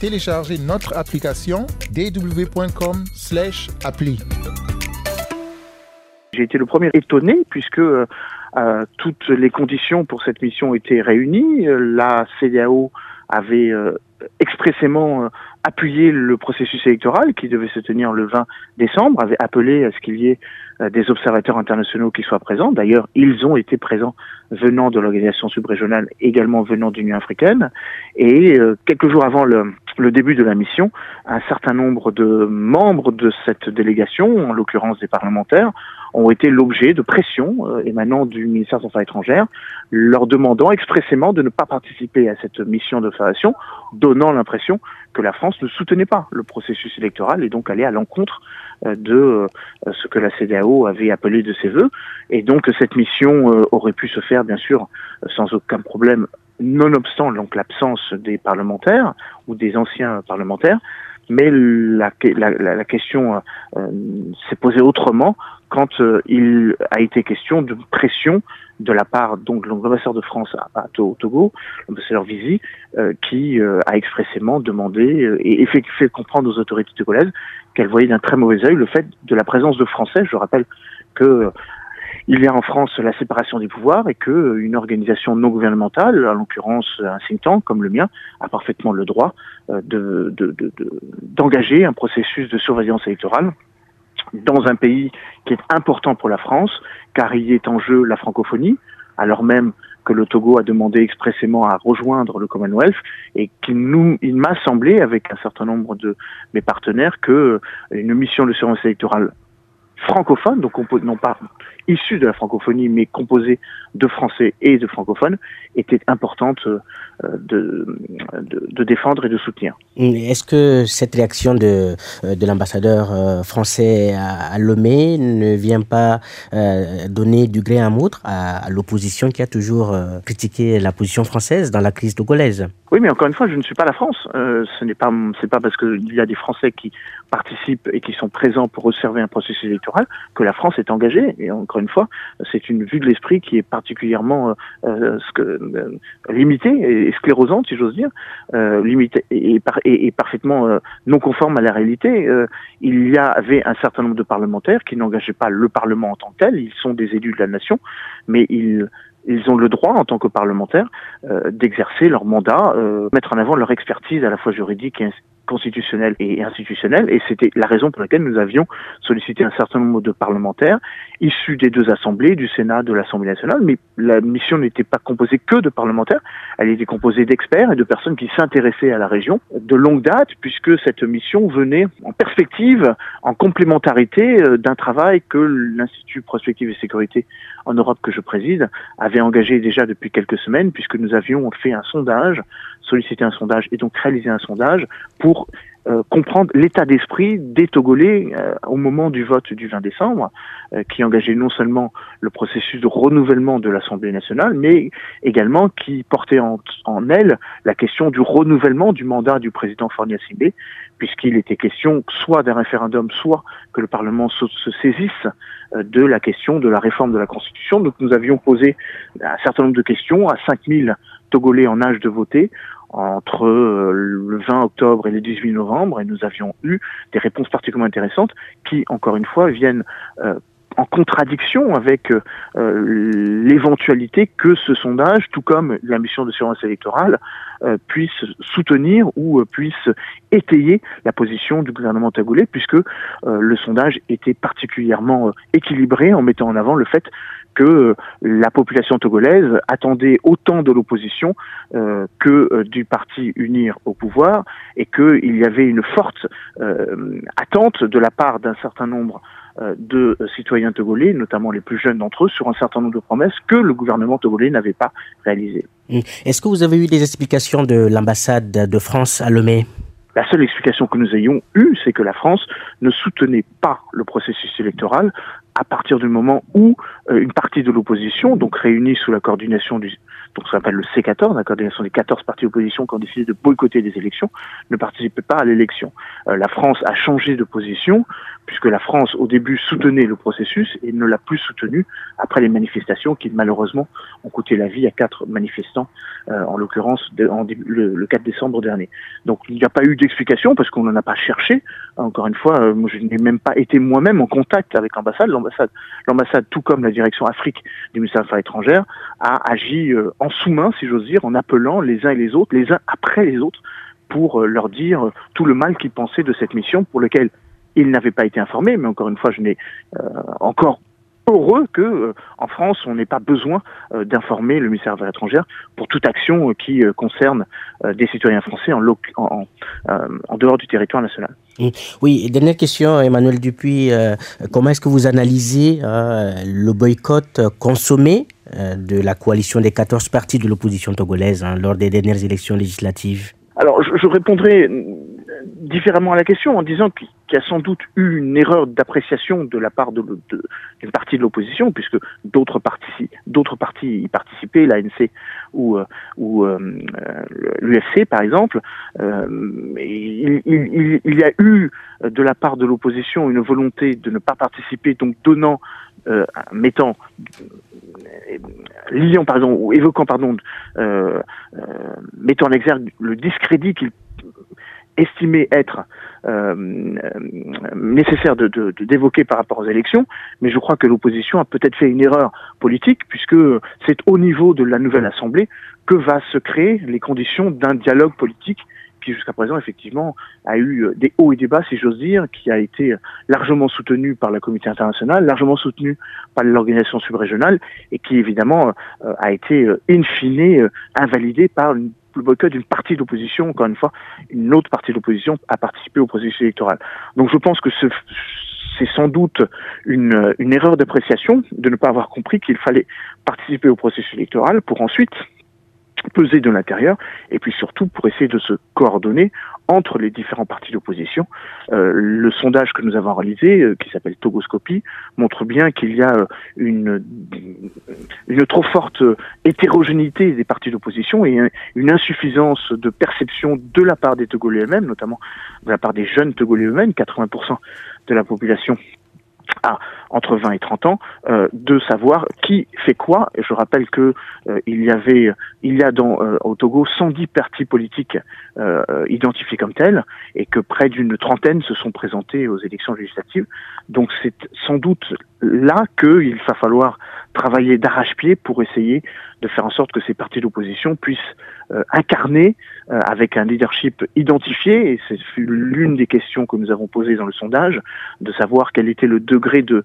télécharger notre application dw.com/appli. J'ai été le premier étonné puisque euh, toutes les conditions pour cette mission étaient réunies. La CDAO avait euh, expressément euh, appuyé le processus électoral qui devait se tenir le 20 décembre, avait appelé à ce qu'il y ait des observateurs internationaux qui soient présents. D'ailleurs, ils ont été présents venant de l'organisation subrégionale, également venant de l'Union africaine. Et quelques jours avant le, le début de la mission, un certain nombre de membres de cette délégation, en l'occurrence des parlementaires, ont été l'objet de pressions euh, émanant du ministère des Affaires étrangères, leur demandant expressément de ne pas participer à cette mission d'observation, donnant l'impression que la France ne soutenait pas le processus électoral et donc allait à l'encontre euh, de euh, ce que la CDAO avait appelé de ses voeux. Et donc cette mission aurait pu se faire, bien sûr, sans aucun problème, nonobstant donc l'absence des parlementaires ou des anciens parlementaires. Mais la, la, la question s'est posée autrement quand euh, il a été question de pression de la part donc de l'ambassadeur de France à, Togo, l'ambassadeur Visi, euh, qui euh, a expressément demandé et fait, fait, comprendre aux autorités togolaises qu'elle voyait d'un très mauvais œil le fait de la présence de Français. Je rappelle que il y a en France la séparation des pouvoirs et que une organisation non gouvernementale, en l'occurrence un think tank comme le mien, a parfaitement le droit de, d'engager un processus de surveillance électorale dans un pays qui est important pour la France, car il est en jeu la francophonie, alors même que le Togo a demandé expressément à rejoindre le Commonwealth et qu'il m'a semblé, avec un certain nombre de mes partenaires, que une mission de surveillance électorale francophone, donc non pas issue de la francophonie, mais composée de français et de francophones, était importante euh, de, de, défendre et de soutenir. Est-ce que cette réaction de, euh, de l'ambassadeur euh, français à, Lomé ne vient pas donner du gré à moudre à, l'opposition qui a toujours critiqué la position française dans la crise togolaise? Oui, mais encore une fois, je ne suis pas la France. ce n'est pas, c'est pas parce qu'il y a des Français qui participent et qui sont présents pour observer un processus électoral que la France est engagée. Et encore une fois, c'est une vue de l'esprit qui est particulièrement euh, que, euh, limitée et sclérosante, si j'ose dire, euh, limitée et, et, parfaitement euh, non conforme à la réalité. Euh, il y avait un certain nombre de parlementaires qui n'engageaient pas le Parlement en tant que tel. Ils sont des élus de la nation, mais ils ils ont le droit, en tant que parlementaires, euh, d'exercer leur mandat, euh, mettre en avant leur expertise à la fois juridique et constitutionnelle et institutionnelle. Et c'était la raison pour laquelle nous avions sollicité un certain nombre de parlementaires issus des deux assemblées, du Sénat, de l'Assemblée nationale. Mais la mission n'était pas composée que de parlementaires, elle était composée d'experts et de personnes qui s'intéressaient à la région de longue date, puisque cette mission venait en perspective, en complémentarité euh, d'un travail que l'Institut Prospective et Sécurité en Europe que je préside avait engagé déjà depuis quelques semaines, puisque nous avions fait un sondage, sollicité un sondage et donc réalisé un sondage pour euh, comprendre l'état d'esprit des Togolais euh, au moment du vote du 20 décembre, euh, qui engageait non seulement le processus de renouvellement de l'Assemblée nationale, mais également qui portait en, en, elle la question du renouvellement du mandat du président Fornia Simbe, puisqu'il était question soit d'un référendum, soit que le Parlement se, se saisisse de la question de la réforme de la Constitution. Donc nous avions posé un certain nombre de questions à 5000 Togolais en âge de voter entre euh, le 20 octobre et le 18 novembre et nous avions eu des réponses particulièrement intéressantes qui, encore une fois, viennent euh, en contradiction avec euh, l'éventualité que ce sondage, tout comme la mission de surveillance électorale, puisse soutenir ou puisse étayer la position du gouvernement togolais, puisque le sondage était particulièrement équilibré en mettant en avant le fait que euh, la population togolaise attendait autant de l'opposition euh, que euh, du parti unir au pouvoir et qu'il y avait une forte attente de la part d'un certain nombre de citoyens togolais, notamment les plus jeunes d'entre eux, sur un certain nombre de promesses que le gouvernement togolais n'avait pas réalisées. Est-ce que vous avez eu des explications de l'ambassade de France à Lomé? La seule explication que nous ayons eue, c'est que la France ne soutenait pas le processus électoral à partir du moment où euh, une partie de l'opposition, donc réunie sous la coordination du, donc ça s'appelle le C14, la coordination des 14 partis d'opposition qui ont décidé de boycotter des élections, ne participaient pas à l'élection. la France a changé de position puisque la France au début soutenait le processus et ne l'a plus soutenu après les manifestations qui malheureusement ont coûté la vie à quatre manifestants, en l'occurrence le, le 4 décembre dernier. Donc il n'y a pas eu d'explication parce qu'on n'en a pas cherché. Encore une fois, euh, je n'ai même pas été moi-même en contact avec l'ambassade. L'ambassade, l'ambassade, tout comme la direction Afrique du ministère des Affaires étrangères, a agi euh, en sous-main, si j'ose dire, en appelant les uns et les autres, les uns après les autres, pour euh, leur dire tout le mal qu'ils pensaient de cette mission pour laquelle ils n'avaient pas été informés. Mais encore une fois, je n'ai encore heureux que euh, en France, on n'ait pas besoin euh, d'informer le ministère des Affaires étrangères pour toute action euh, qui concerne des citoyens français en, en, en, dehors du territoire national. Oui, dernière question, Emmanuel Dupuis. comment est-ce que vous analysez le boycott consommé de la coalition des 14 partis de l'opposition togolaise hein, lors des dernières élections législatives? Alors, je, je, répondrai différemment à la question en disant qu'il y a sans doute eu une erreur d'appréciation de la part d'une partie de l'opposition, puisque d'autres partis, y participaient, l'ANC ou, euh, euh, l'UFC par exemple. Euh, il, y a eu de la part de l'opposition une volonté de ne pas participer, donc donnant, mettant liant pardon ou évoquant pardon mettant en exergue le discrédit qu'il estimait être euh, nécessaire de, d'évoquer par rapport aux élections, mais je crois que l'opposition a peut-être fait une erreur politique puisque c'est au niveau de la nouvelle Assemblée que va se créer les conditions d'un dialogue politique qui jusqu'à présent effectivement a eu euh, des hauts et des bas, si j'ose dire, qui a été largement soutenu par la communauté internationale, largement soutenu par l'organisation subrégionale, et qui évidemment euh, a été euh, in fine invalidé par le boycott d'une partie de l'opposition, encore une fois, une autre partie de l'opposition a participé au processus électoral. Donc je pense que c'est sans doute une, une erreur d'appréciation de ne pas avoir compris qu'il fallait participer au processus électoral pour ensuite peser de l'intérieur et puis surtout pour essayer de se coordonner entre les différents partis d'opposition. Euh, le sondage que nous avons réalisé, euh, qui s'appelle Togoscopie, montre bien qu'il y a euh, une, une trop forte hétérogénéité des partis d'opposition et une insuffisance de perception de la part des Togolais eux-mêmes, notamment de la part des jeunes Togolais eux-mêmes, 80% de la population à entre 20 et 30 ans, euh, de savoir qui fait quoi. Je rappelle que euh, il y avait, il y a dans euh, au Togo 110 partis politiques identifiés comme tels, et que près d'une trentaine se sont présentés aux élections législatives. Donc c'est sans doute là qu'il va falloir travailler d'arrache-pied pour essayer de faire en sorte que ces partis d'opposition puissent euh, incarner euh, avec un leadership identifié, et c'est l'une des questions que nous avons posées dans le sondage, de savoir quel était le degré de,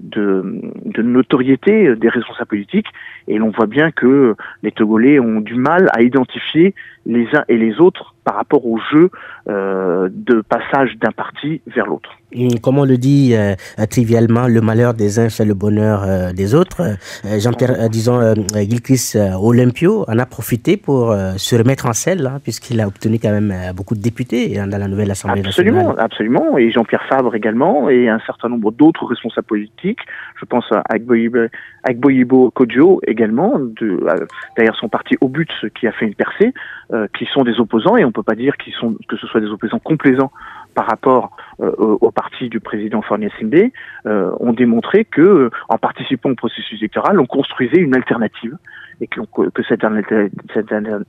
de, de notoriété des responsables politiques, et l'on voit bien que les Togolais ont du mal à identifier les uns et les autres par rapport au jeu euh, de passage d'un parti vers l'autre. Comme on le dit euh, trivialement, le malheur des uns fait le bonheur euh, des autres. Jean-Pierre, disons, Gilcris Olympio en a profité pour se remettre en selle, hein, puisqu'il a obtenu quand même beaucoup de députés dans la nouvelle Assemblée absolument, nationale. Absolument, et Jean-Pierre Fabre également, et un certain nombre d'autres responsables politiques. Je pense à Agboyibo Kodjo également, de, derrière son parti Au But, qui a fait une percée, qui sont des opposants, et on peut pas dire que ce soit des opposants complaisants par rapport euh, au parti du président Fournier Sindé, euh, ont démontré que, en participant au processus électoral, on construisait une alternative et que, cette,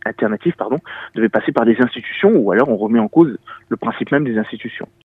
alternative devait passer par des institutions ou alors on remet en cause le principe même des institutions.